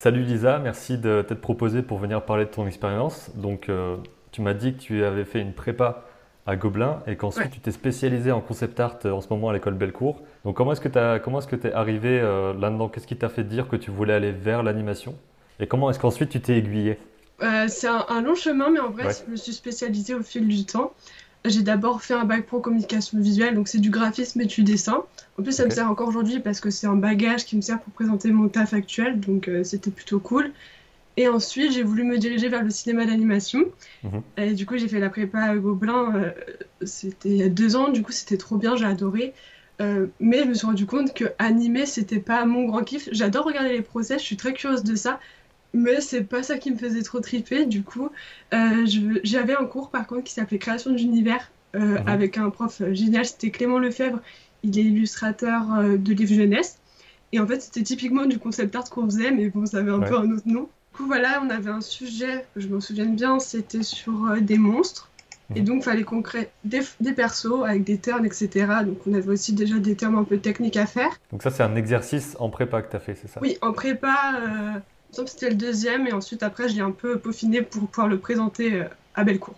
Salut Lisa, merci de t'être proposée pour venir parler de ton expérience. Donc, euh, tu m'as dit que tu avais fait une prépa à Gobelin et qu'ensuite tu t'es spécialisé en concept art euh, en ce moment à l'école Bellecour. Donc, comment est-ce que tu es arrivé euh, là-dedans? Qu'est-ce qui t'a fait dire que tu voulais aller vers l'animation? Et comment est-ce qu'ensuite tu t'es aiguillé C'est un, long chemin, mais en vrai, je me suis spécialisée au fil du temps. J'ai d'abord fait un bac pro communication visuelle, donc c'est du graphisme et du dessin. En plus, ça me sert encore aujourd'hui parce que c'est un bagage qui me sert pour présenter mon taf actuel, donc euh, c'était plutôt cool. Et ensuite, j'ai voulu me diriger vers le cinéma d'animation. Mhm. Et du coup, j'ai fait la prépa à Gobelin. Euh, c'était il y a deux ans. Du coup, c'était trop bien. J'ai adoré. Euh, mais je me suis rendu compte que animer, c'était pas mon grand kiff. J'adore regarder les procès. Je suis très curieuse de ça mais c'est pas ça qui me faisait trop triper. Du coup, euh, j'avais un cours par contre qui s'appelait Création d'univers euh, mhm. avec un prof génial, c'était Clément Lefebvre. Il est illustrateur euh, de livres jeunesse. Et en fait, c'était typiquement du concept art qu'on faisait, mais bon, ça avait un peu un autre nom. Du coup, voilà, on avait un sujet, je me souviens bien, c'était sur des monstres. Et mhm. donc, il fallait qu'on crée des, des, persos avec des turns, etc. Donc, on avait aussi déjà des termes un peu techniques à faire. Donc, ça, c'est un exercice en prépa que tu as fait, c'est ça? Oui, en prépa, c'était le deuxième et ensuite après je l'ai un peu peaufiné pour pouvoir le présenter euh, à Bellecour.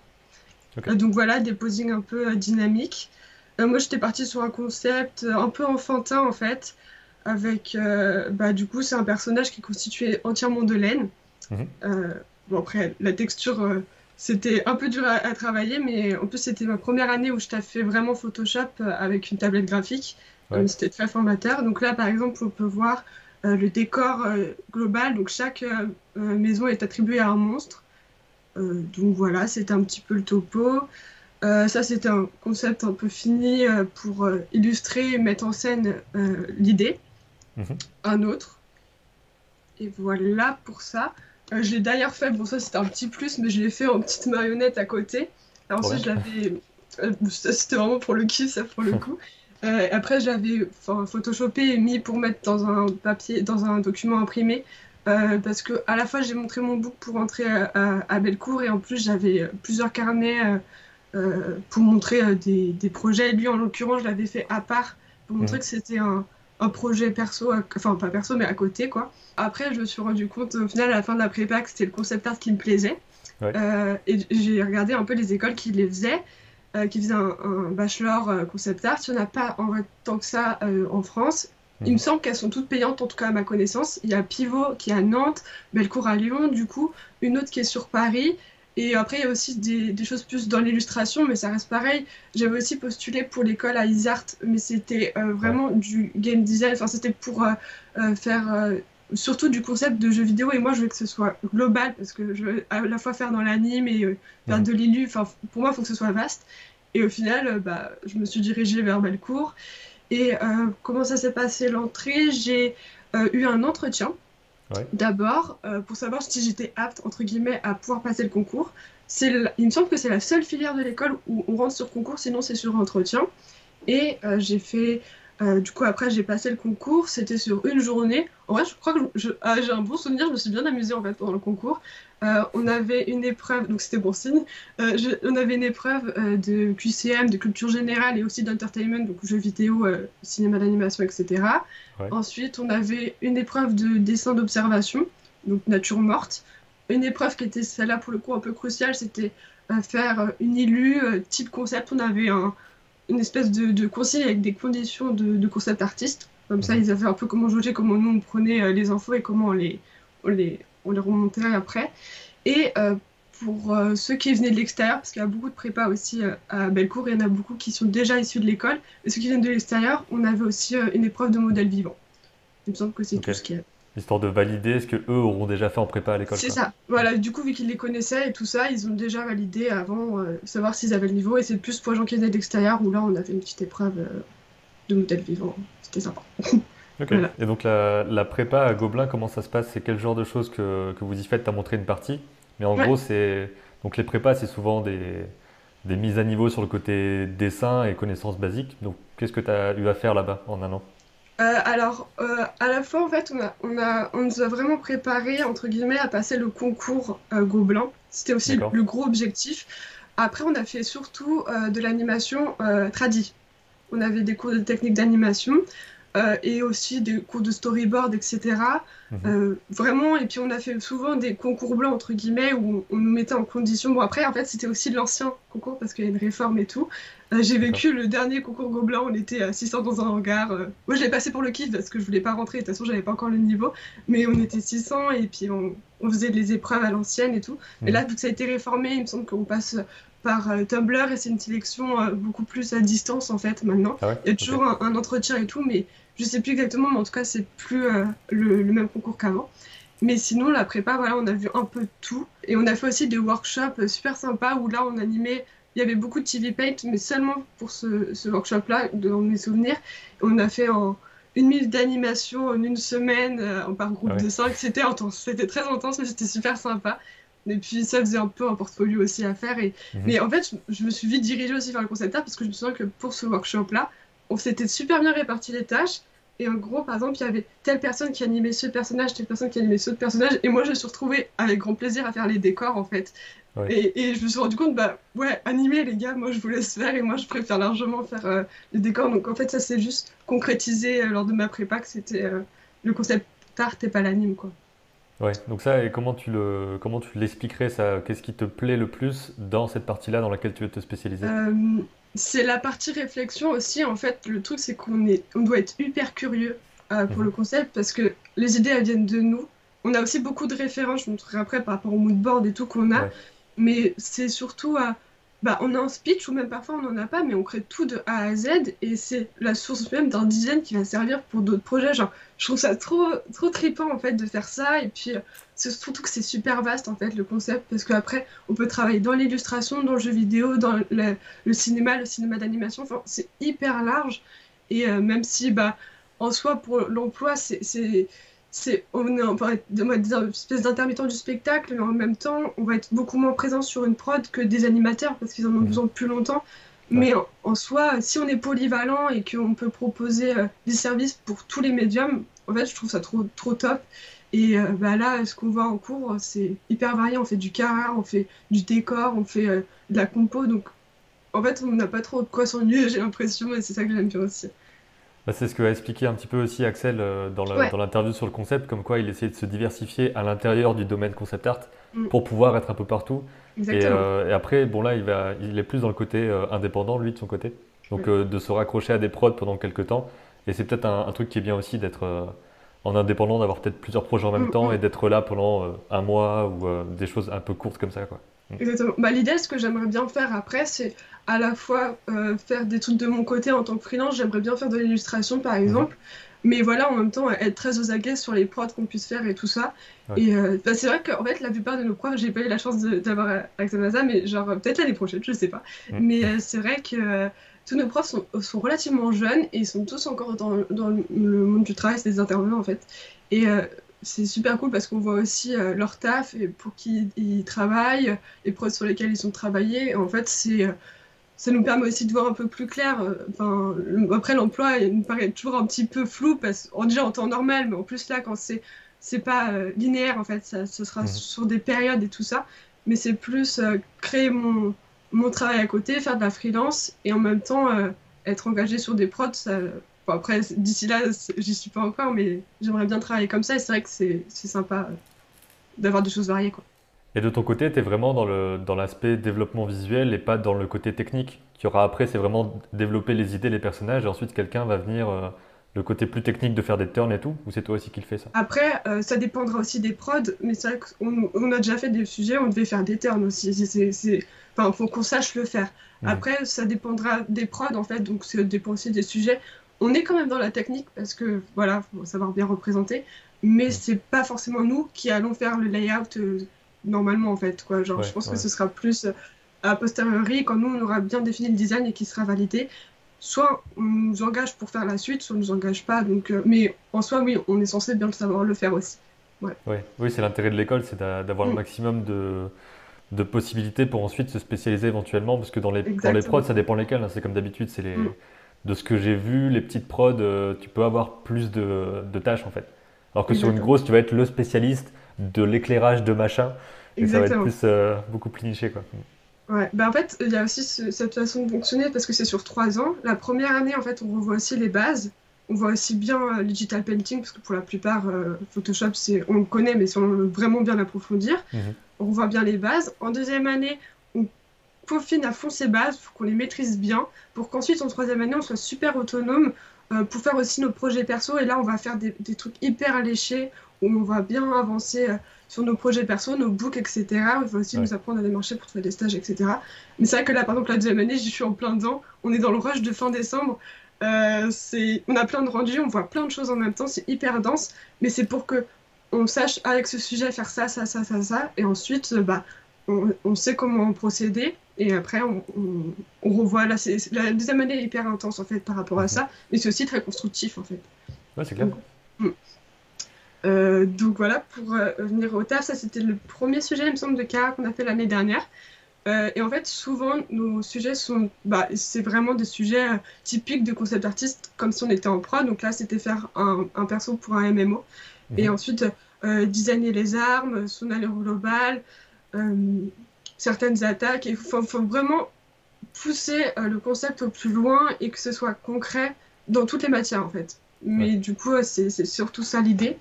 Euh, donc voilà, des posings un peu euh, dynamiques. moi j'étais partie sur un concept un peu enfantin en fait, avec bah, du coup c'est un personnage qui est constitué entièrement de laine. Mhm. bon après la texture c'était un peu dur à, travailler, mais en plus c'était ma première année où je t'ai fait vraiment Photoshop avec une tablette graphique. C'était très formateur. Donc là par exemple on peut voir le décor euh, global. Donc chaque euh, maison est attribuée à un monstre. donc voilà, c'est un petit peu le topo. ça, c'était un concept un peu fini pour illustrer et mettre en scène l'idée. Mhm. Un autre. Et voilà pour ça. je l'ai d'ailleurs fait, bon ça c'était un petit plus, mais je l'ai fait en petite marionnette à côté. Alors, ensuite, j'avais. c'était vraiment pour le kiff, ça pour le coup. Euh, après, j'avais photoshopé et mis pour mettre dans un papier, dans un document imprimé. Euh, parce que à la fois j'ai montré mon book pour entrer à, Bellecour et en plus j'avais plusieurs carnets euh, pour montrer des, des, projets. Lui en l'occurrence je l'avais fait à part pour montrer mmh. que c'était un, un, projet perso, enfin pas perso mais à côté quoi. Après je me suis rendu compte au final à la fin de la prépa que c'était le concept art qui me plaisait. et j'ai regardé un peu les écoles qui les faisaient. Euh, qui faisait un, bachelor euh, concept art. Il n'y en a pas en vrai tant que ça euh, en France. Il me mhm. semble qu'elles sont toutes payantes, en tout cas à ma connaissance. Il y a Pivot qui est à Nantes, Bellecour à Lyon, du coup, une autre qui est sur Paris. Et après, il y a aussi des, choses plus dans l'illustration, mais ça reste pareil. J'avais aussi postulé pour l'école à Isart, mais c'était vraiment du game design. Enfin, c'était pour faire surtout du concept de jeu vidéo. Et moi, je veux que ce soit global parce que je veux à la fois faire dans l'anime et euh, faire mhm. de l'élu. Enfin, pour moi, il faut que ce soit vaste. Et au final, euh, bah, je me suis dirigée vers Bellecour. Et euh, comment ça s'est passé l'entrée? J'ai eu un entretien. D'abord, pour savoir si j'étais apte, entre guillemets, à pouvoir passer le concours. Il me semble que c'est la seule filière de l'école où on rentre sur concours, sinon c'est sur entretien. Et j'ai fait euh, du coup, après, j'ai passé le concours. C'était sur une journée. En vrai, je crois que ah, j'ai un bon souvenir. Je me suis bien amusée en fait pendant le concours. Euh, on avait une épreuve, donc c'était bon signe. Euh, on avait une épreuve de QCM, de culture générale et aussi d'entertainment, donc jeux vidéo, cinéma d'animation, etc. Ensuite, on avait une épreuve de dessin d'observation, donc nature morte. Une épreuve qui était celle-là pour le coup un peu cruciale, c'était faire une illu type concept. On avait un, une espèce de, de conseil avec des conditions de, concept artiste. Comme ça, mhm. ils avaient un peu comment juger, comment nous on prenait euh, les infos et comment on les, on les, on les remontait après. Et euh, pour euh, ceux qui venaient de l'extérieur, parce qu'il y a beaucoup de prépa aussi à Bellecour, il y en a beaucoup qui sont déjà issus de l'école. Et ceux qui viennent de l'extérieur, on avait aussi une épreuve de modèle vivant. Il me semble que c'est tout ce qui est histoire de valider ce que eux auront déjà fait en prépa à l'école. C'est ça. Voilà, du coup, vu qu'ils les connaissaient et tout ça, ils ont déjà validé avant, euh, savoir s'ils avaient le niveau. Et c'est plus pour les gens qui venaient d'extérieur où là, on avait une petite épreuve euh, de modèle vivant. C'était sympa. Et donc, la, prépa à Gobelin, comment ça se passe? C'est quel genre de choses que, que vous y faites? Tu as montré une partie. Mais en gros, c'est. Donc, les prépas, c'est souvent des, des mises à niveau sur le côté dessin et connaissances basiques. Donc, qu'est-ce que tu as eu à faire là-bas en un an? Euh, alors, euh, à la fois, en fait, on, a, on, a, on nous a vraiment préparé, entre guillemets, à passer le concours euh, Gobelin. C'était aussi le, gros objectif. Après, on a fait surtout de l'animation tradie. On avait des cours de technique d'animation. Euh, et aussi des cours de storyboard, etc. Mhm. Euh, vraiment, et puis on a fait souvent des concours blancs, entre guillemets, où on nous mettait en condition. Bon, après, en fait, c'était aussi de l'ancien concours parce qu'il y a une réforme et tout. Euh, j'ai vécu le dernier concours Gobelin, on était à 600 dans un hangar. moi, je l'ai passé pour le kiff parce que je voulais pas rentrer, de toute façon, j'avais pas encore le niveau. Mais on était 600 et puis on, faisait des épreuves à l'ancienne et tout. Et mhm. là, vu que ça a été réformé, il me semble qu'on passe par Tumblr et c'est une sélection beaucoup plus à distance en fait maintenant. Ah il y a toujours un, un, entretien et tout, mais je sais plus exactement, mais en tout cas, c'est plus euh, le, même concours qu'avant. Mais sinon, la prépa, voilà, on a vu un peu tout. Et on a fait aussi des workshops super sympas où là, on animait. Il y avait beaucoup de TV Paint, mais seulement pour ce, workshop-là, dans mes souvenirs. On a fait en une minute d'animation en une semaine, euh, en par groupe de cinq. C'était intense. C'était très intense, mais c'était super sympa. Et puis ça faisait un peu un portfolio aussi à faire. Et... Mhm. Mais en fait, je, me suis vite dirigée aussi vers le concept art parce que je me souviens que pour ce workshop-là, on s'était super bien réparti les tâches. Et en gros, par exemple, il y avait telle personne qui animait ce personnage, telle personne qui animait ce autre personnage. Et moi, je me suis retrouvée avec grand plaisir à faire les décors, en fait. Et, je me suis rendu compte, bah ouais, animer, les gars, moi, je vous laisse faire. Et moi, je préfère largement faire euh, les décors. Donc, en fait, ça s'est juste concrétisé euh, lors de ma prépa que c'était euh, le concept art et pas l'anime, quoi. Ouais, donc ça, et comment tu le, comment tu l'expliquerais ça Qu'est-ce qui te plaît le plus dans cette partie-là dans laquelle tu veux te spécialiser? C'est la partie réflexion aussi. En fait, le truc, c'est qu'on est, on doit être hyper curieux euh, pour mhm. le concept parce que les idées, elles viennent de nous. On a aussi beaucoup de références, je vous montrerai après par rapport au moodboard et tout qu'on a. Mais c'est surtout à bah, on a un speech ou même parfois on n'en a pas, mais on crée tout de A à Z et c'est la source même d'un design qui va servir pour d'autres projets. Genre, je trouve ça trop, trop trippant en fait de faire ça. Et puis euh, c'est surtout que c'est super vaste en fait le concept. Parce qu'après on peut travailler dans l'illustration, dans le jeu vidéo, dans le, cinéma, le cinéma d'animation, enfin c'est hyper large. Et euh, même si bah en soi pour l'emploi c'est c'est on, est, être des espèces d'intermittents du spectacle, mais en même temps, on va être beaucoup moins présent sur une prod que des animateurs parce qu'ils en ont besoin plus longtemps. Mais en, soi, si on est polyvalent et qu'on peut proposer euh, des services pour tous les médiums, en fait, je trouve ça trop, trop top. Et euh, bah là, ce qu'on voit en cours, c'est hyper varié. On fait du cara, on fait du décor, on fait euh, de la compo. Donc, en fait, on n'a pas trop de quoi s'ennuyer, j'ai l'impression, et c'est ça que j'aime bien aussi. Bah, c'est ce que a expliqué un petit peu aussi Axel euh, dans l'interview sur le concept, comme quoi il essayait de se diversifier à l'intérieur du domaine concept art mm. pour pouvoir être un peu partout. Euh, et, après, bon là, il, va, il est plus dans le côté euh, indépendant, lui, de son côté. Donc de se raccrocher à des prods pendant quelques temps. Et c'est peut-être un, truc qui est bien aussi d'être en indépendant, d'avoir peut-être plusieurs projets en même mm, temps mm. et d'être là pendant un mois ou des choses un peu courtes comme ça. Quoi. Exactement. Bah, L'idée, ce que j'aimerais bien faire après, c'est à la fois euh, faire des trucs de mon côté en tant que freelance. J'aimerais bien faire de l'illustration, par mhm. exemple. Mais voilà, en même temps, être très aux aguets sur les prods qu'on puisse faire et tout ça. Et euh, bah, c'est vrai qu'en fait, la plupart de nos profs, j'ai pas eu la chance d'avoir avec NASA, mais genre peut-être l'année prochaine, je sais pas. Mhm. Mais euh, c'est vrai que tous nos profs sont, sont, relativement jeunes et ils sont tous encore dans, dans le monde du travail, c'est des intervenants en fait. Et c'est super cool parce qu'on voit aussi leur taf et pour qui ils travaillent, les prods sur lesquels ils ont travaillé. En fait, c'est ça nous permet aussi de voir un peu plus clair. Euh, enfin, après, l'emploi, il me paraît toujours un petit peu flou, parce qu'on déjà en temps normal, mais en plus là, quand c'est c'est pas euh, linéaire, en fait, ça, ce sera mhm. sur des périodes et tout ça, mais c'est plus euh, créer mon, mon travail à côté, faire de la freelance, et en même temps être engagé sur des prods. Ça... après, d'ici là, j'y suis pas encore, mais j'aimerais bien travailler comme ça, et c'est vrai que c'est sympa d'avoir des choses variées, quoi. Et de ton côté, tu es vraiment dans l'aspect dans développement visuel et pas dans le côté technique qui aura après, c'est vraiment développer les idées, les personnages, et ensuite quelqu'un va venir euh, le côté plus technique de faire des turns et tout, ou c'est toi aussi qui le fais ça? Après, euh, ça dépendra aussi des prods, mais c'est vrai qu'on on a déjà fait des sujets, on devait faire des turns aussi. C'est, enfin, faut qu'on sache le faire. Mmh. Après, ça dépendra des prods en fait, donc ça dépend aussi des sujets. On est quand même dans la technique parce que voilà, faut savoir bien représenter, mais c'est pas forcément nous qui allons faire le layout. Euh, normalement en fait quoi genre je pense que ce sera plus à posteriori quand nous on aura bien défini le design et qui sera validé soit on nous engage pour faire la suite soit on nous engage pas donc euh, mais en soi oui on est censé bien le savoir le faire aussi ouais. oui c'est l'intérêt de l'école c'est d'avoir le mm. maximum de de possibilités pour ensuite se spécialiser éventuellement parce que dans les, dans les prods ça dépend lesquels hein. c'est comme d'habitude c'est les mm. De ce que j'ai vu les petites prods euh, tu peux avoir plus de, de tâches en fait alors que sur une grosse tu vas être le spécialiste de l'éclairage de machin. Et ça va être plus, euh, beaucoup plus niché. Quoi. Ouais, bah en fait, il y a aussi cette façon de fonctionner parce que c'est sur trois ans. La première année, en fait, on revoit aussi les bases. on voit aussi bien le digital painting, parce que pour la plupart, Photoshop, c'est, on le connaît, mais si on veut vraiment bien l'approfondir, mhm. on voit bien les bases. En deuxième année, on peaufine à fond ces bases, faut qu'on les maîtrise bien, pour qu'ensuite, en troisième année, on soit super autonome pour faire aussi nos projets perso. Et là, on va faire des, des trucs hyper alléchés, où on va bien avancer sur nos projets perso, nos books, etc. Il faut aussi nous apprendre à démarcher pour trouver des stages, etc. Mais c'est vrai que là, par exemple, la deuxième année, j'y suis en plein dedans. On est dans le rush de fin décembre. Euh, on a plein de rendus, on voit plein de choses en même temps, c'est hyper dense, mais c'est pour que on sache avec ce sujet faire ça, ça, ça, ça, ça, et ensuite, euh, bah, on, sait comment procéder, et après, on, revoit. Là, la deuxième année est hyper intense en fait par rapport à ça, mais c'est aussi très constructif en fait. Ouais, c'est clair. Hmm. Euh, donc voilà, pour euh, venir au taf, ça c'était le premier sujet, il me semble, de cas qu'on a fait l'année dernière. Euh, et en fait, souvent, nos sujets sont. Bah, c'est vraiment des sujets typiques de concept artiste, comme si on était en prod. Donc là, c'était faire un, perso pour un MMO. Et mhm. ensuite, designer les armes, son allure globale, certaines attaques. Il faut, faut, vraiment pousser le concept au plus loin et que ce soit concret dans toutes les matières, en fait. Mais du coup, c'est surtout ça l'idée.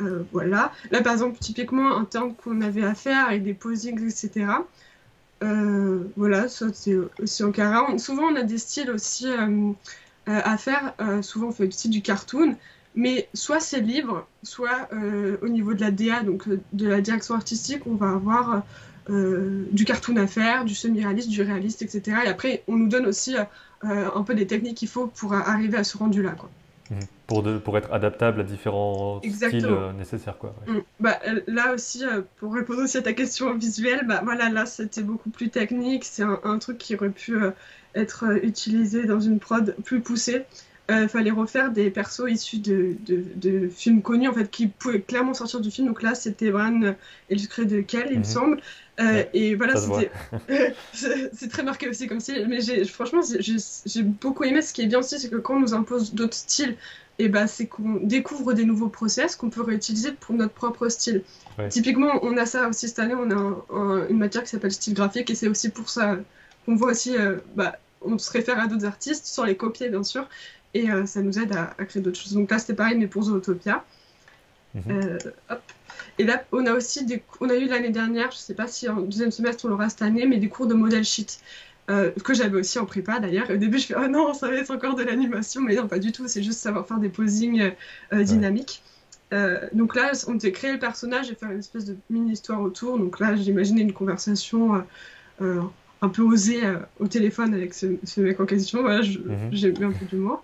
Euh, voilà. Là, par exemple, typiquement, un terme qu'on avait à faire avec des posings, etc. Euh, voilà, ça c'est aussi en carré. Souvent, on a des styles aussi euh, à faire. souvent, on fait aussi du cartoon. Mais soit c'est libre, soit au niveau de la DA, donc de la direction artistique, on va avoir du cartoon à faire, du semi-réaliste, du réaliste, etc. Et après, on nous donne aussi un peu des techniques qu'il faut pour arriver à ce rendu-là. Quoi. Mhm. Pour, de, pour être adaptable à différents styles euh, nécessaires. Quoi, mm. bah, là aussi, euh, pour répondre aussi à ta question visuelle, bah, voilà, là c'était beaucoup plus technique. C'est un, truc qui aurait pu euh, être utilisé dans une prod plus poussée. Il fallait refaire des persos issus de, de, de, films connus en fait, qui pouvaient clairement sortir du film. Donc là, c'était Bran illustré de Kel, il me semble. et voilà, c'est très marqué aussi comme style. Mais franchement, j'ai beaucoup aimé. Ce qui est bien aussi, c'est que quand on nous impose d'autres styles, et bah, c'est qu'on découvre des nouveaux process qu'on peut réutiliser pour notre propre style. Typiquement, on a ça aussi cette année, on a une matière qui s'appelle style graphique et c'est aussi pour ça qu'on voit aussi, euh, bah, on se réfère à d'autres artistes, sans les copier bien sûr, et euh, ça nous aide à, créer d'autres choses. Donc là, c'était pareil, mais pour Zootopia. Mhm. Euh, et là, on a aussi des, on a eu l'année dernière, je sais pas si en deuxième semestre on l'aura cette année, mais des cours de model sheet. Euh, que j'avais aussi en prépa d'ailleurs. Au début, je fais oh non, ça va être encore de l'animation, mais non, pas du tout, c'est juste savoir faire des posings euh, dynamiques. Donc là, on devait créer le personnage et faire une espèce de mini-histoire autour. Donc là, j'imaginais une conversation un peu osée au téléphone avec ce, mec en question. Voilà, mhm. j'ai mis un peu d'humour.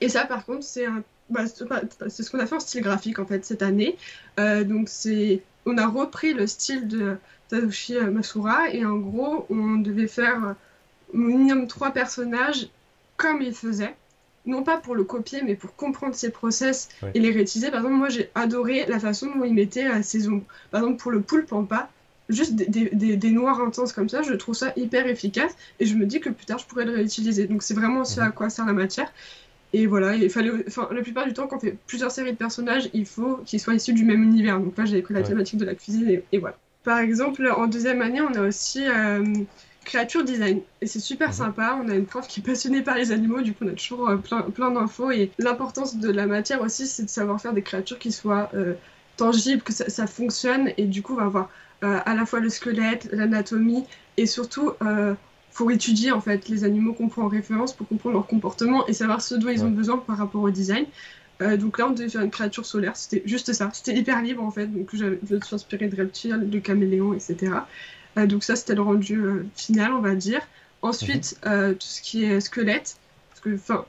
et ça, par contre, c'est bah, c'est ce qu'on a fait en style graphique en fait cette année. donc c'est, on a repris le style de Tadashi Masura. Et en gros, on devait faire minimum trois personnages comme il faisait. Non pas pour le copier, mais pour comprendre ses process et les réutiliser. Par exemple, moi, j'ai adoré la façon dont il mettait ses ombres. Par exemple, pour le poulpe en pas, juste des, noirs intenses comme ça, je trouve ça hyper efficace. Et je me dis que plus tard, je pourrais le réutiliser. Donc, c'est vraiment ce à quoi sert la matière. Et voilà, il fallait, enfin, la plupart du temps, quand on fait plusieurs séries de personnages, il faut qu'ils soient issus du même univers. Donc là, j'ai pris la thématique de la cuisine et voilà. Par exemple, en deuxième année, on a aussi euh, créature design. Et c'est super mhm. sympa. On a une prof qui est passionnée par les animaux. Du coup, on a toujours euh, plein, plein d'infos. Et l'importance de la matière aussi, c'est de savoir faire des créatures qui soient euh, tangibles, que ça, fonctionne. Et du coup, on va avoir à la fois le squelette, l'anatomie et surtout faut étudier en fait les animaux qu'on prend en référence pour comprendre leur comportement et savoir ce dont ils ont besoin par rapport au design. Euh, donc là, on devait faire une créature solaire, c'était juste ça. C'était hyper libre en fait, donc je me suis inspirée de reptiles, de caméléons, etc. Euh, donc ça, c'était le rendu euh, final, on va dire. Ensuite, mhm. tout ce qui est squelette, parce que enfin,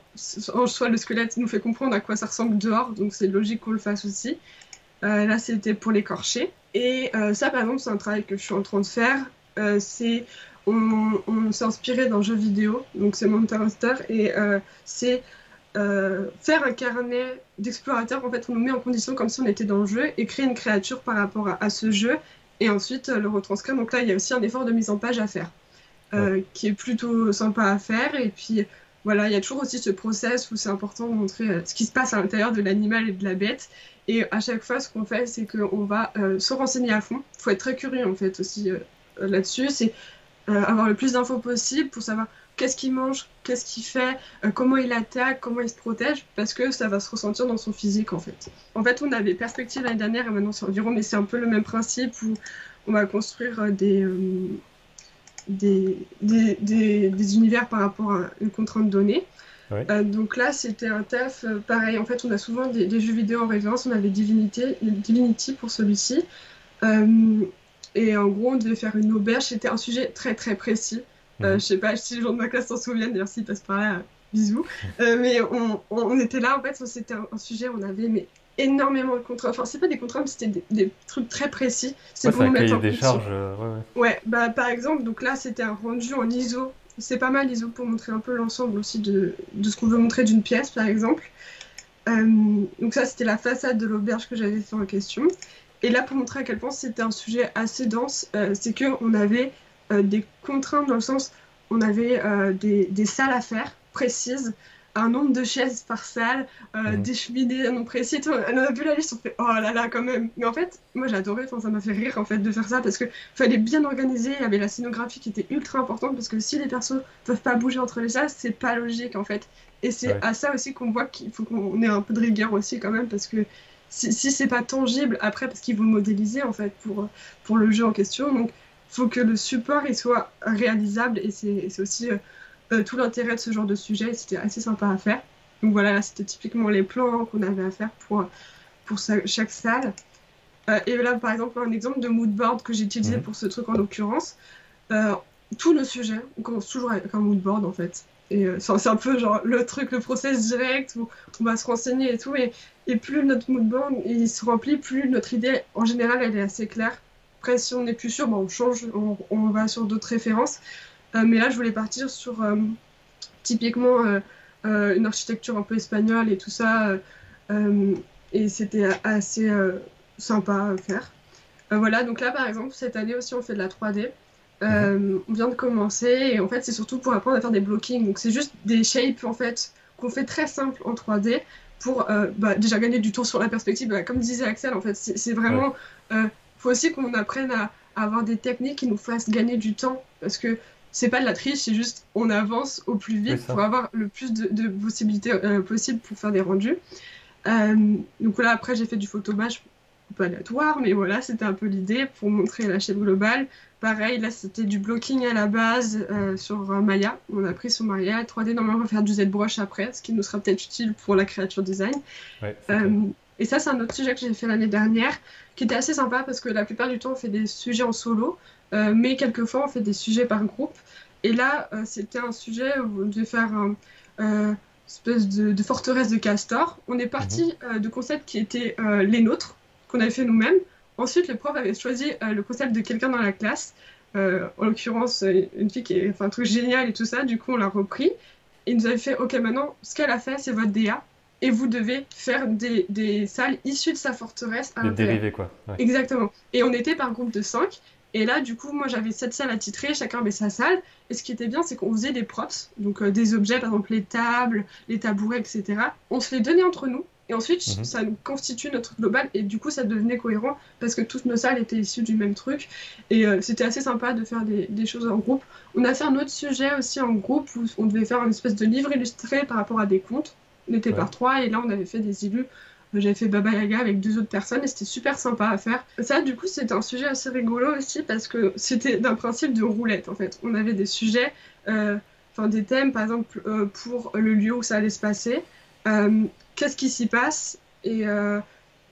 en soi, le squelette nous fait comprendre à quoi ça ressemble dehors, donc c'est logique qu'on le fasse aussi. là, c'était pour l'écorcher. Et ça, par exemple, c'est un travail que je suis en train de faire. c'est on, on s'est inspiré d'un jeu vidéo, donc c'est Monster Hunter, et c'est euh, faire un carnet d'explorateur, en fait, on nous met en condition comme si on était dans le jeu et créer une créature par rapport à, ce jeu et ensuite euh, le retranscrire. Donc là, il y a aussi un effort de mise en page à faire euh, qui est plutôt sympa à faire. Et puis voilà, il y a toujours aussi ce process où c'est important de montrer ce qui se passe à l'intérieur de l'animal et de la bête. Et à chaque fois, ce qu'on fait, c'est qu'on va se renseigner à fond. Il faut être très curieux en fait aussi là-dessus. C'est avoir le plus d'infos possible pour savoir qu'est-ce qu'il mange, qu'est-ce qu'il fait, euh, comment il attaque, comment il se protège, parce que ça va se ressentir dans son physique en fait. En fait, on avait perspective l'année dernière et maintenant c'est environ, mais c'est un peu le même principe où on va construire euh, des, des, des, univers par rapport à une contrainte donnée. donc là, c'était un taf pareil. En fait, on a souvent des, jeux vidéo en référence. On avait Divinity, Divinity pour celui-ci. Et en gros, on devait faire une auberge. C'était un sujet très très précis. Euh, mhm. je sais pas si les gens de ma classe s'en souviennent, d'ailleurs s'ils passent par là, bisous. Euh, mais on, on, était là, en fait, c'était un, sujet, on avait mais, énormément de contraintes. Enfin, c'est pas des contraintes, c'était des, trucs très précis. C'est pour nous mettre des charges. Euh, ouais, ouais. bah par exemple, donc là, c'était un rendu en ISO. C'est pas mal ISO pour montrer un peu l'ensemble aussi de, de ce qu'on veut montrer d'une pièce, par exemple. donc ça, c'était la façade de l'auberge que j'avais fait en question. Et là, pour montrer à quel point c'était un sujet assez dense, c'est que on avait euh, des contraintes dans le sens on avait euh, des, des, salles à faire précises, un nombre de chaises par salle, euh, mhm. des cheminées, un nombre précis. On a vu la liste, on fait oh là là quand même. Mais en fait, moi j'adorais, ça m'a fait rire en fait de faire ça parce qu'il fallait bien organiser. Il y avait la scénographie qui était ultra importante parce que si les persos peuvent pas bouger entre les salles, c'est pas logique en fait. Et c'est à ça aussi qu'on voit qu'il faut qu'on ait un peu de rigueur aussi quand même parce que si, si c'est pas tangible après parce qu'ils vont modéliser en fait pour, pour le jeu en question. Donc faut que le support il soit réalisable et c'est aussi euh, euh, tout l'intérêt de ce genre de sujet. C'était assez sympa à faire. Donc voilà, c'était typiquement les plans qu'on avait à faire pour, pour chaque salle. Euh, et là, par exemple, un exemple de moodboard que j'ai utilisé mhm. pour ce truc en l'occurrence. tout le sujet, on commence toujours avec un moodboard en fait. Et c'est un peu genre le truc, le process direct où on va se renseigner et tout. Et, plus notre moodboard il se remplit, plus notre idée en général elle est assez claire. Après, si on n'est plus sûr, on change, on, va sur d'autres références. Euh, mais là, je voulais partir sur euh, typiquement euh, une architecture un peu espagnole et tout ça. et c'était assez sympa à faire. voilà, donc là, par exemple, cette année aussi, on fait de la 3D. Mhm. on vient de commencer et en fait c'est surtout pour apprendre à faire des blockings donc c'est juste des shapes en fait qu'on fait très simple en 3D pour bah, déjà gagner du temps sur la perspective bah, comme disait Axel en fait c'est vraiment faut aussi qu'on apprenne à, avoir des techniques qui nous fassent gagner du temps parce que c'est pas de la triche, c'est juste on avance au plus vite pour avoir le plus de, possibilités euh, possibles pour faire des rendus. Euh, donc là, après, j'ai fait du photobage pas aléatoire, mais voilà, c'était un peu l'idée pour montrer la chaîne globale. Pareil, là, c'était du blocking à la base euh, sur Maya. On a pris sur Maya 3D. Normalement, on va faire du ZBrush après, ce qui nous sera peut-être utile pour la créature design. Ouais, et ça, c'est un autre sujet que j'ai fait l'année dernière, qui était assez sympa parce que la plupart du temps, on fait des sujets en solo, euh, mais quelquefois, on fait des sujets par groupe. Et là, euh, c'était un sujet où on devait faire une euh, espèce de, forteresse de castor. On est parti mhm. de concepts qui étaient les nôtres, qu'on avait fait nous-mêmes. Ensuite, le prof avait choisi le concept de quelqu'un dans la classe, en l'occurrence une fille qui est enfin, un truc génial et tout ça. Du coup, on l'a repris. Et il nous avait fait, ok, maintenant, ce qu'elle a fait, c'est votre DA et vous devez faire des, des, salles issues de sa forteresse à Des dérivés, quoi. Exactement. Et on était par groupe de 5. Et là, du coup, moi, j'avais cette salles à titrer, chacun avait sa salle. Et ce qui était bien, c'est qu'on faisait des props, donc euh, des objets, par exemple les tables, les tabourets, etc. On se les donnait entre nous. Et ensuite, mhm. ça nous constitue notre global. Et du coup, ça devenait cohérent parce que toutes nos salles étaient issues du même truc. Et euh, c'était assez sympa de faire des, des, choses en groupe. On a fait un autre sujet aussi en groupe où on devait faire une espèce de livre illustré par rapport à des contes. On était par trois et là on avait fait des élus. J'avais fait Baba Yaga avec deux autres personnes et c'était super sympa à faire. Ça, du coup, c'était un sujet assez rigolo aussi parce que c'était d'un principe de roulette en fait. On avait des sujets, euh, enfin des thèmes, par exemple euh, pour le lieu où ça allait se passer. Qu'est-ce qui s'y passe et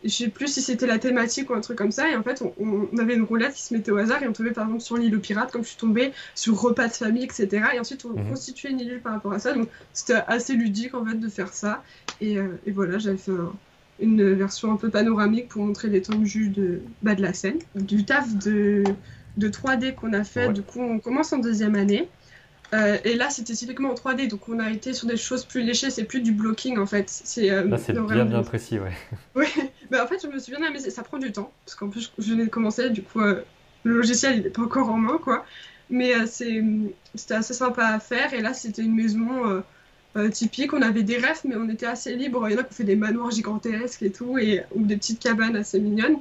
je sais plus si c'était la thématique ou un truc comme ça. Et en fait, on, avait une roulette qui se mettait au hasard et on tombait par exemple sur l'île pirate, comme je suis tombée, sur repas de famille, etc. Et ensuite, on mhm. constituait une île par rapport à ça. Donc, c'était assez ludique en fait de faire ça. Et, euh, voilà, j'avais fait une version un peu panoramique pour montrer l'étendue de, bah, de la scène. Du taf de, de 3D qu'on a fait, du coup, on commence en deuxième année. Euh, et là, c'était typiquement en 3D, donc on a été sur des choses plus léchées, c'est plus du blocking en fait. C'est euh, là, c'est bien, bien précis, ouais. oui, mais en fait, je me suis bien amusée, ça prend du temps, parce qu'en plus, je venais de commencer, du coup, euh, le logiciel, il n'est pas encore en main, quoi. Mais c'était assez sympa à faire, et là, c'était une maison typique, on avait des rêves, mais on était assez libre. Il y en a qui ont fait des manoirs gigantesques et tout, et, ou des petites cabanes assez mignonnes.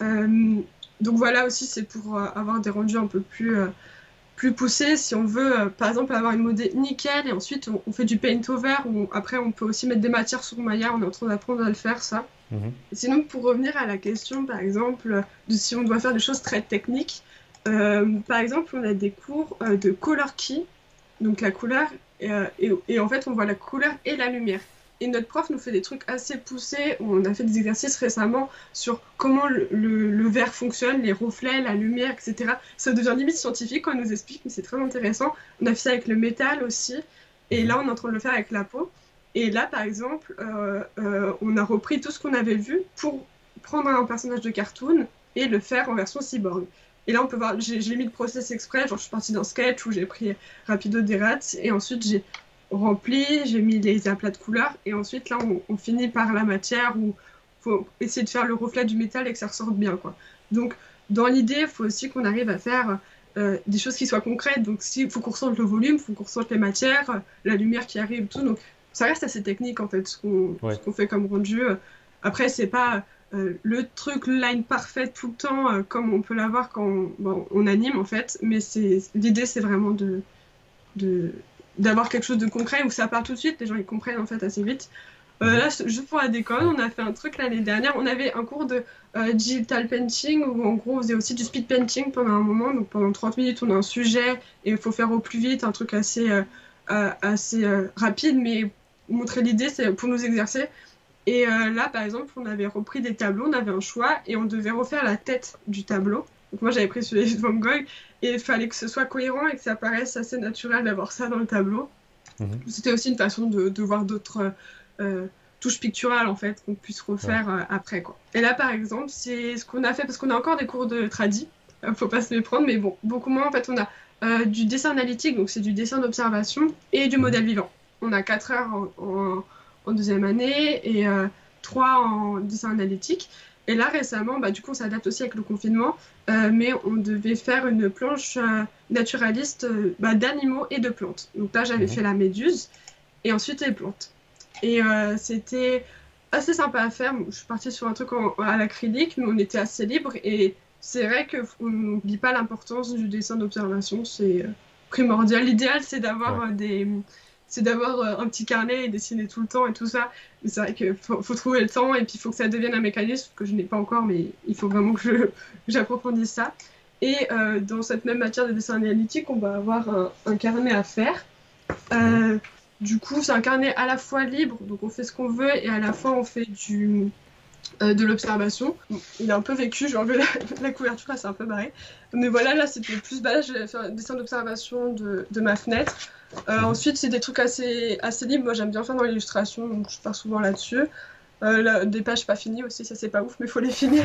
donc voilà aussi, c'est pour avoir des rendus un peu plus plus poussé, si on veut, par exemple, avoir une modée nickel et ensuite on, fait du paint over, ou après on peut aussi mettre des matières sur Maya, on est en train d'apprendre à le faire, ça. Mhm. Sinon, pour revenir à la question, par exemple, de si on doit faire des choses très techniques, par exemple, on a des cours de color key, donc la couleur, et, et, en fait, on voit la couleur et la lumière. Et notre prof nous fait des trucs assez poussés. On a fait des exercices récemment sur comment le, le, verre fonctionne, les reflets, la lumière, etc. Ça devient limite scientifique quand on nous explique, mais c'est très intéressant. On a fait ça avec le métal aussi. Et là, on est en train de le faire avec la peau. Et là, par exemple, euh, euh, on a repris tout ce qu'on avait vu pour prendre un personnage de cartoon et le faire en version cyborg. Et là, on peut voir, j'ai mis le process exprès, genre je suis partie dans Sketch où j'ai pris Rapido des rats et ensuite j'ai rempli, j'ai mis les aplats de couleurs, et ensuite là on, finit par la matière où faut essayer de faire le reflet du métal et que ça ressorte bien quoi. Donc dans l'idée, il faut aussi qu'on arrive à faire euh, des choses qui soient concrètes. Donc s'il faut qu'on ressente le volume, il faut qu'on ressente les matières, la lumière qui arrive, tout. Donc ça reste assez technique en fait ce qu'on fait comme rendu. Après c'est pas euh, le truc line parfaite tout le temps euh, comme on peut l'avoir quand on, anime en fait, mais l'idée c'est vraiment de, de d'avoir quelque chose de concret où ça part tout de suite, les gens ils comprennent en fait assez vite. Euh, mhm. là, juste pour la déconne, on a fait un truc l'année dernière. On avait un cours de euh, digital painting où en gros on faisait aussi du speed painting pendant un moment. Donc pendant 30 minutes, on a un sujet et il faut faire au plus vite, un truc assez, euh, assez rapide, mais montrer l'idée, c'est pour nous exercer. Et là, par exemple, on avait repris des tableaux, on avait un choix et on devait refaire la tête du tableau. Donc moi j'avais pris celui de Van Gogh et il fallait que ce soit cohérent et que ça paraisse assez naturel d'avoir ça dans le tableau. Mhm. C'était aussi une façon de, voir d'autres euh, touches picturales en fait qu'on puisse refaire euh, après quoi. Et là par exemple c'est ce qu'on a fait parce qu'on a encore des cours de tradi, euh, faut pas se méprendre mais bon beaucoup moins en fait on a du dessin analytique donc c'est du dessin d'observation et du mhm. modèle vivant. On a 4 heures en, en deuxième année et 3 en dessin analytique. Et là, récemment, bah, du coup, on s'adapte aussi avec le confinement, euh, mais on devait faire une planche euh, naturaliste euh, bah, d'animaux et de plantes. Donc là, j'avais mhm. fait la méduse et ensuite les plantes. Et c'était assez sympa à faire. Je suis partie sur un truc à l'acrylique, mais on était assez libre. Et c'est vrai qu'on n'oublie pas l'importance du dessin d'observation, c'est primordial. L'idéal, c'est d'avoir des c'est d'avoir euh, un petit carnet et dessiner tout le temps et tout ça. Mais c'est vrai qu'il faut, trouver le temps et puis il faut que ça devienne un mécanisme que je n'ai pas encore, mais il faut vraiment que j'approfondisse ça. Et euh, dans cette même matière de dessin analytique, on va avoir un, carnet à faire. Euh, du coup, c'est un carnet à la fois libre, donc on fait ce qu'on veut, et à la fois on fait du, de l'observation. Il a un peu vécu, j'ai enlevé la, couverture, là c'est un peu barré. Mais voilà, là c'était plus, je vais faire un dessin d'observation de, de, ma fenêtre. Euh, ensuite, c'est des trucs assez, assez libres. Moi, j'aime bien faire dans l'illustration, donc je pars souvent là-dessus. Euh, des pages pas finies aussi, ça c'est pas ouf, mais faut les finir.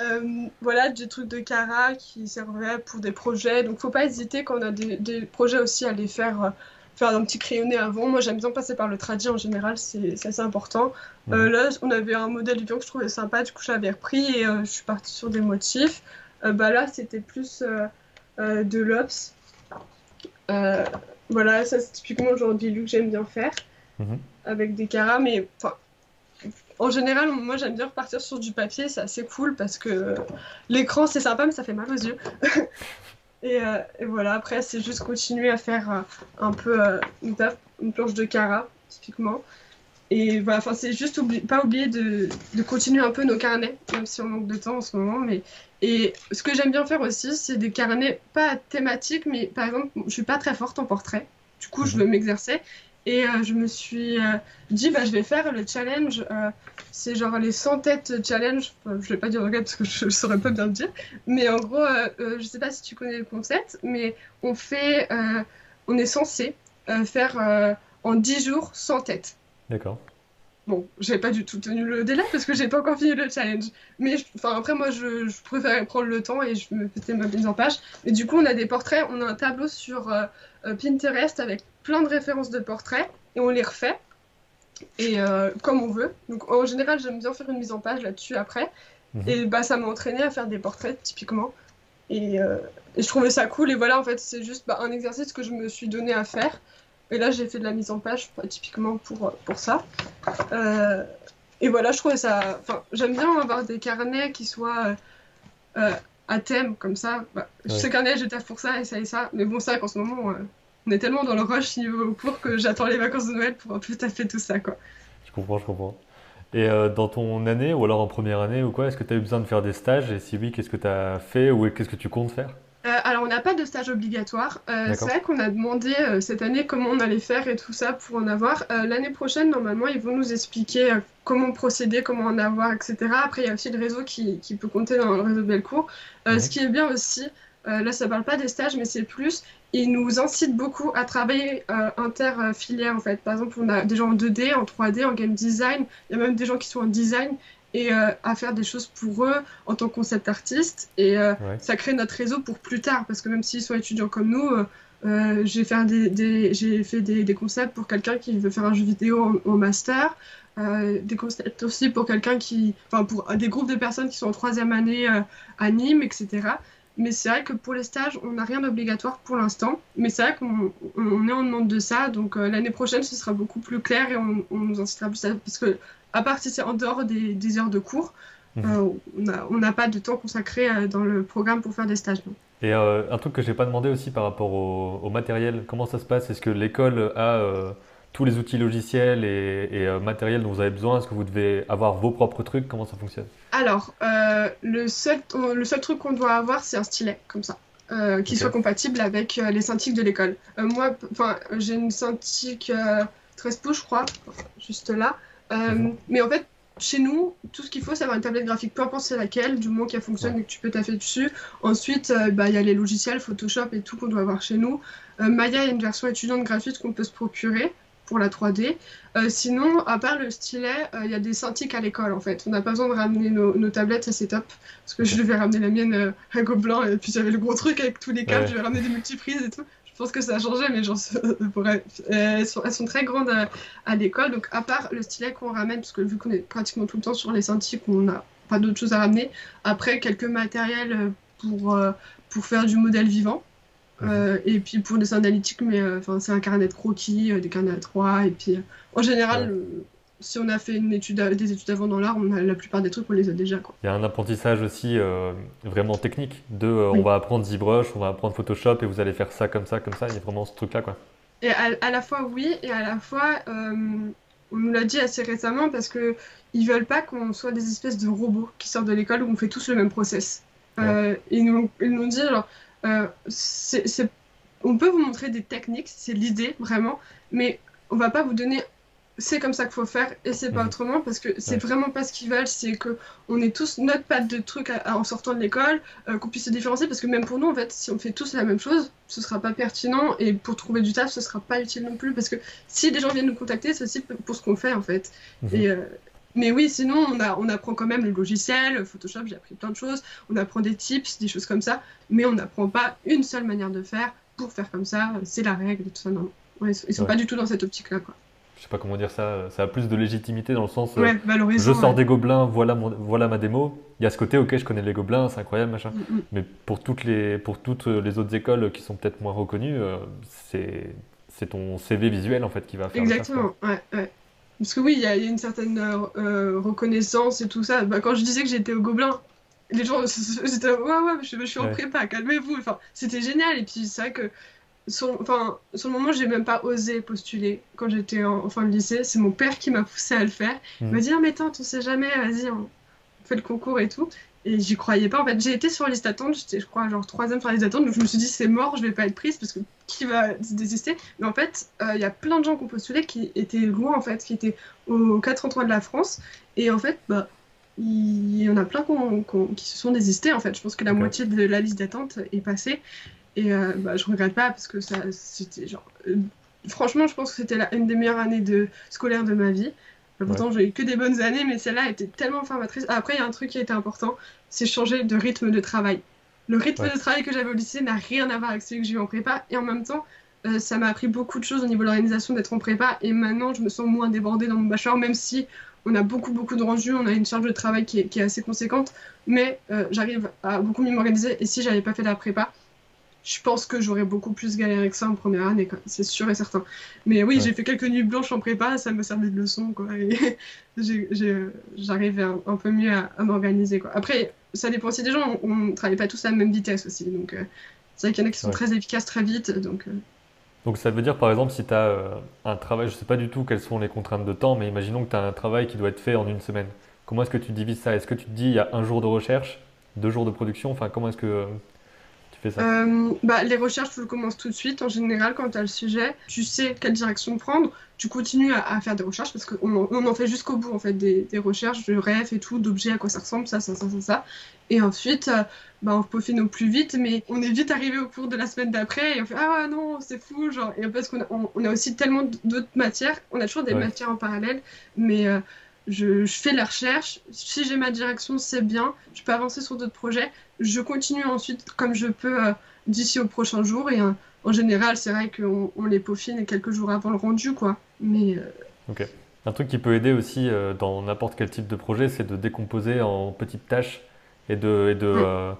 Euh, voilà, des trucs de Cara qui servaient pour des projets. Donc, faut pas hésiter quand on a des projets aussi à les faire, faire un petit crayonné avant. Moi, j'aime bien passer par le tradit en général, c'est assez important. là, on avait un modèle vivant que je trouvais sympa, du coup, je l'avais repris et je suis partie sur des motifs. bah là, c'était plus de l'ops. Voilà, ça c'est typiquement le genre de look que j'aime bien faire mhm. avec des caras, mais en général, moi j'aime bien repartir sur du papier, c'est assez cool parce que l'écran c'est sympa, mais ça fait mal aux yeux. Euh, et, voilà, après c'est juste continuer à faire euh, un peu euh, une, une, planche de cara, typiquement. Et voilà, enfin, c'est juste pas oublier de, de, continuer un peu nos carnets, même si on manque de temps en ce moment. Mais... Et ce que j'aime bien faire aussi, c'est des carnets pas thématiques, mais par exemple, je suis pas très forte en portrait. Du coup, je veux mhm. m'exercer. Et euh, je me suis euh, dit, bah, je vais faire le challenge. Euh, c'est genre les 100 têtes challenge. je vais pas dire regarde parce que je, ne saurais pas bien le dire. Mais en gros, je sais pas si tu connais le concept, mais on fait, on est censé faire en 10 jours 100 têtes. D'accord. Bon, j'ai pas du tout tenu le délai parce que j'ai pas encore fini le challenge. Mais enfin, après, moi, je, je préférais prendre le temps et je me faisais ma mise en page. Mais du coup, on a des portraits, on a un tableau sur euh, euh, Pinterest avec plein de références de portraits et on les refait. Et euh, comme on veut. Donc en général, j'aime bien faire une mise en page là-dessus après. Mhm. Et bah, ça m'a entraîné à faire des portraits typiquement. Et, et, je trouvais ça cool. Et voilà, en fait, c'est juste bah, un exercice que je me suis donné à faire. Et là, j'ai fait de la mise en page typiquement pour, pour ça. Euh, et voilà, je trouvais ça. Enfin, j'aime bien avoir des carnets qui soient euh, à thème, comme ça. Bah, Je sais qu'un je taffe pour ça et ça et ça. Mais bon, ça, qu'en ce moment, on est tellement dans le rush niveau cours que j'attends les vacances de Noël pour un peu taffer tout ça, quoi. Je comprends, je comprends. Et dans ton année, ou alors en première année ou quoi, est-ce que tu as eu besoin de faire des stages? Et si oui, qu'est-ce que tu as fait ou qu'est-ce que tu comptes faire? Euh, alors, on n'a pas de stage obligatoire. Euh, c'est vrai qu'on a demandé euh, cette année comment on allait faire et tout ça pour en avoir. L'année prochaine, normalement, ils vont nous expliquer comment procéder, comment en avoir, etc. Après, il y a aussi le réseau qui, qui peut compter dans le réseau de Belcourt. Ce qui est bien aussi, là, ça ne parle pas des stages, mais c'est plus, ils nous incitent beaucoup à travailler inter-filière, en fait. Par exemple, on a des gens en 2D, en 3D, en game design. Il y a même des gens qui sont en design et euh, à faire des choses pour eux en tant que concept artiste. Et euh, ça crée notre réseau pour plus tard, parce que même s'ils sont étudiants comme nous, euh, j'ai fait, des, j'ai fait des, concepts pour quelqu'un qui veut faire un jeu vidéo en, master, des concepts aussi pour quelqu'un qui, enfin pour des groupes de personnes qui sont en troisième année à Nîmes, etc. Mais c'est vrai que pour les stages, on n'a rien d'obligatoire pour l'instant. Mais c'est vrai qu'on on est en demande de ça. Donc l'année prochaine, ce sera beaucoup plus clair et on, on nous incitera plus à... Parce que à part si c'est en dehors des, heures de cours, mhm. euh, on n'a pas de temps consacré euh, dans le programme pour faire des stages. Et euh, un truc que je n'ai pas demandé aussi par rapport au, matériel, comment ça se passe? Est-ce que l'école a tous les outils logiciels et, matériels dont vous avez besoin Est-ce que vous devez avoir vos propres trucs? Comment ça fonctionne? Alors, le, seul, le seul truc qu'on doit avoir, c'est un stylet, comme ça. qui soit compatible avec les Cintiq de l'école. moi, j'ai une Cintiq 13 pouces, je crois, juste là. Euh, mhm. Mais en fait, chez nous, tout ce qu'il faut, c'est avoir une tablette graphique, peu importe c'est laquelle, du moment qu'elle fonctionne et que tu peux taffer dessus. Ensuite, euh, bah, il y a les logiciels, Photoshop et tout qu'on doit avoir chez nous. Euh, Maya, il y a une version étudiante graphique qu'on peut se procurer pour la 3D. sinon, à part le stylet, il y a des Cintiq à l'école en fait. On n'a pas besoin de ramener nos, tablettes, ça c'est top. Parce que je devais ramener la mienne à Gobelin et puis j'avais le gros truc avec tous les câbles, je devais ramener des multiprises et tout. Je pense que ça a changé, mais genre, elles, sont, elles sont très grandes à, l'école. Donc, à part le stylet qu'on ramène, parce que vu qu'on est pratiquement tout le temps sur les Cintiq, on n'a pas d'autre chose à ramener. Après, quelques matériels pour, euh, pour faire du modèle vivant. Euh, et puis pour des analytiques, mais euh, enfin c'est un carnet de croquis, des carnets à 3 et puis en général, si on a fait une étude, des études avant dans l'art, on a la plupart des trucs, on les a déjà. Quoi. Il y a un apprentissage aussi euh, vraiment technique de euh, on va apprendre ZBrush, on va apprendre Photoshop et vous allez faire ça comme ça, comme ça. Il y a vraiment ce truc-là. quoi. Et à, la fois oui, et à la fois, euh, on nous l'a dit assez récemment parce qu'ils ne veulent pas qu'on soit des espèces de robots qui sortent de l'école où on fait tous le même process. ils nous, ils nous alors, on peut vous montrer des techniques, c'est l'idée vraiment, mais on va pas vous donner c'est comme ça qu'il faut faire et c'est pas mhm. autrement parce que c'est vraiment pas ce qu'ils veulent, c'est que on ait tous notre patte de trucs en sortant de l'école, euh, qu'on puisse se différencier parce que même pour nous en fait, si on fait tous la même chose, ce sera pas pertinent et pour trouver du taf, ce sera pas utile non plus parce que si des gens viennent nous contacter, c'est aussi pour ce qu'on fait en fait. Mhm. Et, euh, mais oui, sinon on, a, on apprend quand même le logiciel, Photoshop, j'ai appris plein de choses, on apprend des tips, des choses comme ça, mais on n'apprend pas une seule manière de faire pour faire comme ça, c'est la règle et tout ça. Non, ils, sont pas du tout dans cette optique-là quoi je sais pas comment dire ça, ça a plus de légitimité dans le sens euh, je sors des gobelins, voilà, voilà ma démo. Il y a ce côté, ok, je connais les gobelins, c'est incroyable, machin. Mm, mm. Mais pour toutes, les, pour toutes les autres écoles qui sont peut-être moins reconnues, euh, c'est, c'est ton CV visuel en fait qui va faire. Exactement, ouais, ouais. Parce que oui, il y, a une certaine euh, reconnaissance et tout ça. Bah, quand je disais que j'étais au gobelin, les gens, c'était ouais, ouais, je, je suis en prépa, calmez-vous. Enfin, c'était génial. Et puis c'est vrai que sur, enfin, sur le moment, j'ai même pas osé postuler quand j'étais en, fin de lycée. C'est mon père qui m'a poussé à le faire. Il m'a hmm. dit ah, mais tante, on sait jamais, vas-y, on fait le concours et tout. Et j'y croyais pas. En fait, j'ai été sur la liste d'attente, j'étais, je crois, genre troisième sur la liste d'attente. Donc je me suis dit c'est mort, je vais pas être prise parce que qui va désister? Mais en fait, euh, il y a plein de gens qui ont postulé qui étaient loin, en fait, qui étaient aux quatre endroits de la France. Et en fait, bah, il y en a plein qui se sont désistés. En fait, je pense que la moitié de la liste d'attente est passée. Et euh, bah, je regrette pas parce que ça, c'était genre. Euh, franchement, je pense que c'était une des meilleures années de, scolaires de ma vie. Pourtant, j'ai eu que des bonnes années, mais celle-là était tellement formatrice. Après, il y a un truc qui a été important, c'est changer de rythme de travail. Le rythme de travail que j'avais au lycée n'a rien à voir avec celui que j'ai eu en prépa. Et en même temps, euh, ça m'a appris beaucoup de choses au niveau de l'organisation d'être en prépa. Et maintenant, je me sens moins débordée dans mon bachelor, même si on a beaucoup, beaucoup de rendus, on a une charge de travail qui est, assez conséquente. Mais j'arrive à beaucoup mieux m'organiser. Et si j'avais pas fait la prépa, je pense que j'aurais beaucoup plus galéré que ça en première année, c'est sûr et certain. Mais oui, j'ai fait quelques nuits blanches en prépa, ça me servait de leçon, quoi. J'arrivais un, peu mieux à, m'organiser, quoi. Après, ça dépend aussi des gens, on ne travaille pas tous à la même vitesse aussi. Donc, euh, c'est vrai qu'il y en a qui sont très efficaces très vite. Donc, euh. donc, ça veut dire, par exemple, si tu as un travail, je ne sais pas du tout quelles sont les contraintes de temps, mais imaginons que tu as un travail qui doit être fait en une semaine. Comment est-ce que tu divises ça? Est-ce que tu te dis, il y a un jour de recherche, deux jours de production? Enfin, comment est-ce que euh, bah, Les recherches, tu le commences tout de suite. En général, quand tu as le sujet, tu sais quelle direction prendre. Tu continues à, faire des recherches parce qu'on on en fait jusqu'au bout, en fait, des, recherches de rêves et tout, d'objets, à quoi ça ressemble, ça, ça, ça, ça, ça. Et ensuite, euh, bah, on peaufine au plus vite, mais on est vite arrivé au cours de la semaine d'après et on fait Ah non, c'est fou. Genre. Et parce qu'on a, on, a aussi tellement d'autres matières, on a toujours des matières en parallèle, mais. Euh, je, fais la recherche. Si j'ai ma direction, c'est bien. Je peux avancer sur d'autres projets. Je continue ensuite comme je peux euh, d'ici au prochain jour. Et euh, en général, c'est vrai qu'on on les peaufine quelques jours avant le rendu, quoi. Mais. Euh, ok. Un truc qui peut aider aussi dans n'importe quel type de projet, c'est de décomposer en petites tâches et de. de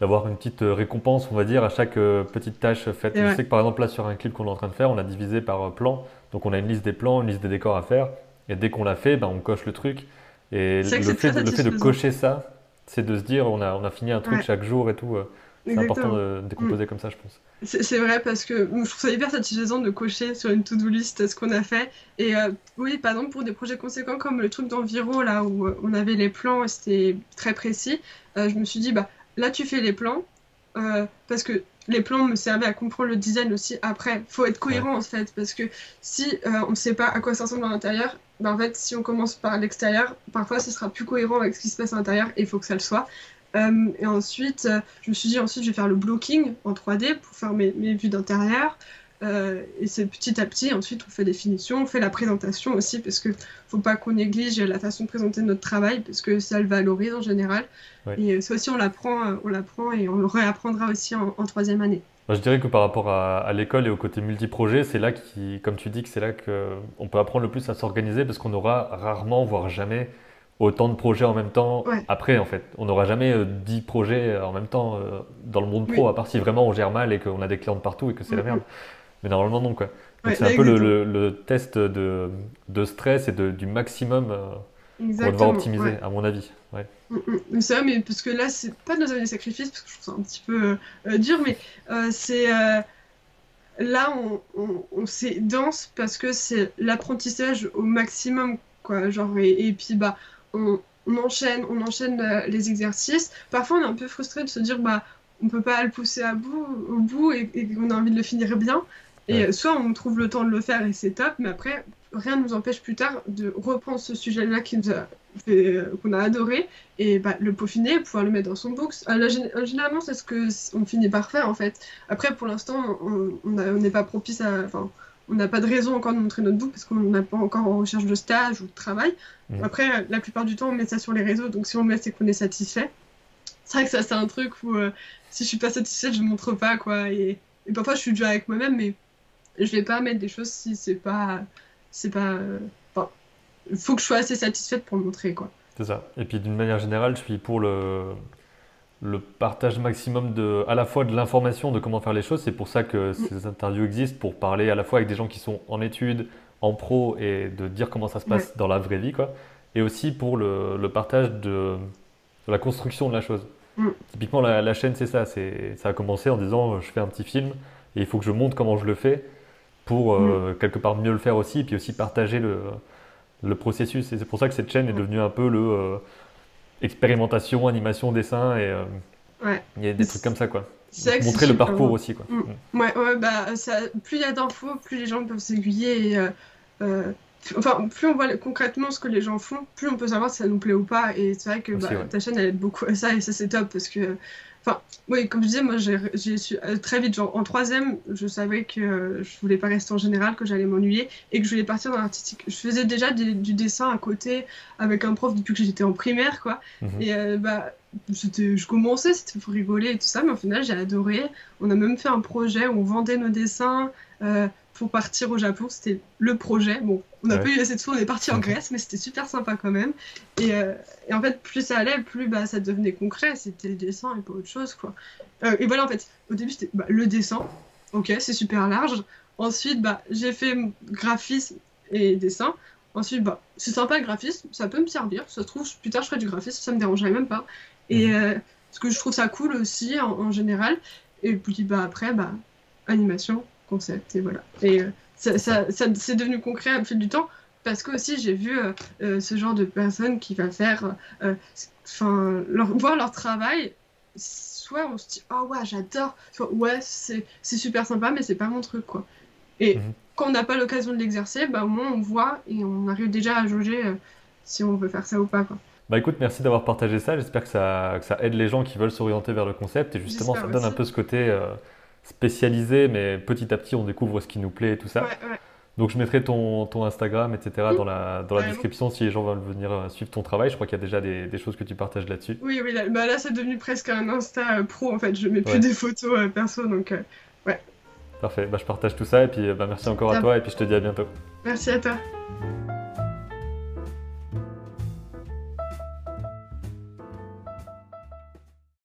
d'avoir une petite récompense, on va dire, à chaque petite tâche faite. je sais que par exemple, là, sur un clip qu'on est en train de faire, on a divisé par plan. Donc, on a une liste des plans, une liste des décors à faire. Et dès qu'on l'a fait, ben, on coche le truc. Et le fait, le fait, de cocher ça, c'est de se dire on a, on a fini un truc chaque jour et tout. Euh, c'est important de décomposer mm. comme ça, je pense. C'est vrai parce que je trouve ça hyper satisfaisant de cocher sur une to-do list ce qu'on a fait. Et euh, oui, par exemple, pour des projets conséquents comme le truc d'Enviro, là où euh, on avait les plans et c'était très précis, je me suis dit, bah là tu fais les plans parce que les plans me servaient à comprendre le design aussi après. faut être cohérent en fait parce que si on ne sait pas à quoi ça ressemble à l'intérieur, bah, en fait, si on commence par l'extérieur, parfois ce sera plus cohérent avec ce qui se passe à l'intérieur et il faut que ça le soit. Euh, et ensuite, euh, je me suis dit, ensuite, je vais faire le blocking en 3D pour faire mes, mes vues d'intérieur. Euh, et c'est petit à petit, ensuite, on fait des finitions, on fait la présentation aussi, parce que faut pas qu'on néglige la façon de présenter notre travail, parce que ça le valorise en général. Et ça aussi, on l'apprend, on l'apprend et on le réapprendra aussi en troisième année je dirais que par rapport à, l'école et au côté multi-projet, c'est là qui, comme tu dis, que c'est là qu'on peut apprendre le plus à s'organiser parce qu'on aura rarement, voire jamais, autant de projets en même temps après en fait. On n'aura jamais 10 euh, projets euh, en même temps euh, dans le monde pro, à part si vraiment on gère mal et qu'on a des clients de partout et que c'est la merde. Mais normalement non quoi. Donc c'est un peu le, test de, stress et du maximum Exactement, pour devoir optimiser, à mon avis. Mm, mm. C'est vrai, mais parce que là, c'est pas nos années de sacrifice, parce que je trouve ça un petit peu euh, euh, dur, mais euh, c'est. là, on, on, on c'est dense parce que c'est l'apprentissage au maximum, quoi. Genre, et, puis, bah, on, on, enchaîne, on enchaîne les exercices. Parfois, on est un peu frustré de se dire, bah, on peut pas le pousser à bout, au bout et, et qu'on a envie de le finir bien. Et soit on trouve le temps de le faire et c'est top, mais après, rien ne nous empêche plus tard de reprendre ce sujet-là qu'on a adoré et bah, le peaufiner, pouvoir le mettre dans son box. Euh, généralement, c'est ce qu'on finit par faire en fait. Après, pour l'instant, on n'est pas propice à. Enfin, on n'a pas de raison encore de montrer notre book parce qu'on n'est pas encore en recherche de stage ou de travail. Mmh. Après, la plupart du temps, on met ça sur les réseaux, donc si on le met, c'est qu'on est satisfait. C'est vrai que ça, c'est un truc où euh, si je suis pas satisfaite, je montre pas quoi. Et, et parfois, je suis dure avec moi-même, mais je vais pas mettre des choses si c'est pas c'est pas. Il faut que je sois assez satisfaite pour le montrer, quoi. C'est ça. Et puis d'une manière générale, je suis pour le, le partage maximum de, à la fois de l'information de comment faire les choses. C'est pour ça que mm. ces interviews existent, pour parler à la fois avec des gens qui sont en études, en pro, et de dire comment ça se passe dans la vraie vie, quoi. Et aussi pour le, le partage de, de, la construction de la chose. Mm. Typiquement, la, la chaîne, c'est ça. Ça a commencé en disant, je fais un petit film, et il faut que je montre comment je le fais pour euh, mm. quelque part mieux le faire aussi, et puis aussi partager le, le processus. Et c'est pour ça que cette chaîne est mm. devenue un peu le euh, expérimentation, animation, dessin, et euh, ouais. il y a des trucs comme ça, quoi. Montrer le parcours aussi, quoi. Mm. Ouais, ouais, bah, ça, plus il y a d'infos, plus les gens peuvent s'aiguiller, et enfin, plus on voit concrètement ce que les gens font, plus on peut savoir si ça nous plaît ou pas. Et c'est vrai que bah, ta chaîne, elle aide beaucoup à ça, et ça, c'est top, parce que Enfin, oui, comme je disais, moi, j'ai su euh, très vite, genre en troisième, je savais que euh, je voulais pas rester en général, que j'allais m'ennuyer et que je voulais partir dans l'artistique. Je faisais déjà du dessin à côté avec un prof depuis que j'étais en primaire, quoi. Mhm. Et euh, bah, je commençais, c'était pour rigoler et tout ça, mais au final, j'ai adoré. On a même fait un projet où on vendait nos dessins pour partir au Japon. C'était le projet. Bon, on n'a pas eu assez de sous, on est parti en Grèce, mais c'était super sympa quand même. Et, euh, et, en fait, plus ça allait, plus bah, ça devenait concret. C'était le dessin et pas autre chose, quoi. Euh, et voilà, en fait, au début, c'était bah, le dessin. Ok, c'est super large. Ensuite, bah, j'ai fait graphisme et dessin. Ensuite, bah, c'est sympa le graphisme, ça peut me servir. Ça se trouve, plus tard, je ferai du graphisme, ça me dérangerait même pas. Et mhm. parce que je trouve ça cool aussi en, général. Et puis bah, après, bah, animation, concept, et voilà. Et ça, ça, c'est devenu concret au fil du temps parce que aussi j'ai vu ce genre de personnes qui va faire, enfin, leur, voir leur travail soit on se dit oh ouais j'adore soit ouais c'est super sympa mais c'est pas mon truc quoi et mhm. quand on n'a pas l'occasion de l'exercer bah au moins on voit et on arrive déjà à jauger euh, si on veut faire ça ou pas quoi bah écoute, merci d'avoir partagé ça. J'espère que ça, que ça, aide les gens qui veulent s'orienter vers le concept. Et justement, ça donne un peu ce côté euh, spécialisé, mais petit à petit, on découvre ce qui nous plaît et tout ça. Ouais, ouais. Donc je mettrai ton, ton Instagram, etc. dans la, dans la description si les gens veulent venir euh, suivre ton travail. Je crois qu'il y a déjà des, des, choses que tu partages là-dessus. Oui, oui, là, bah là c'est devenu presque un Insta euh, pro en fait. Je mets plus des photos euh, perso, donc ouais. Parfait, bah, je partage tout ça et puis bah, merci encore à toi et puis je te dis à bientôt. Merci à toi.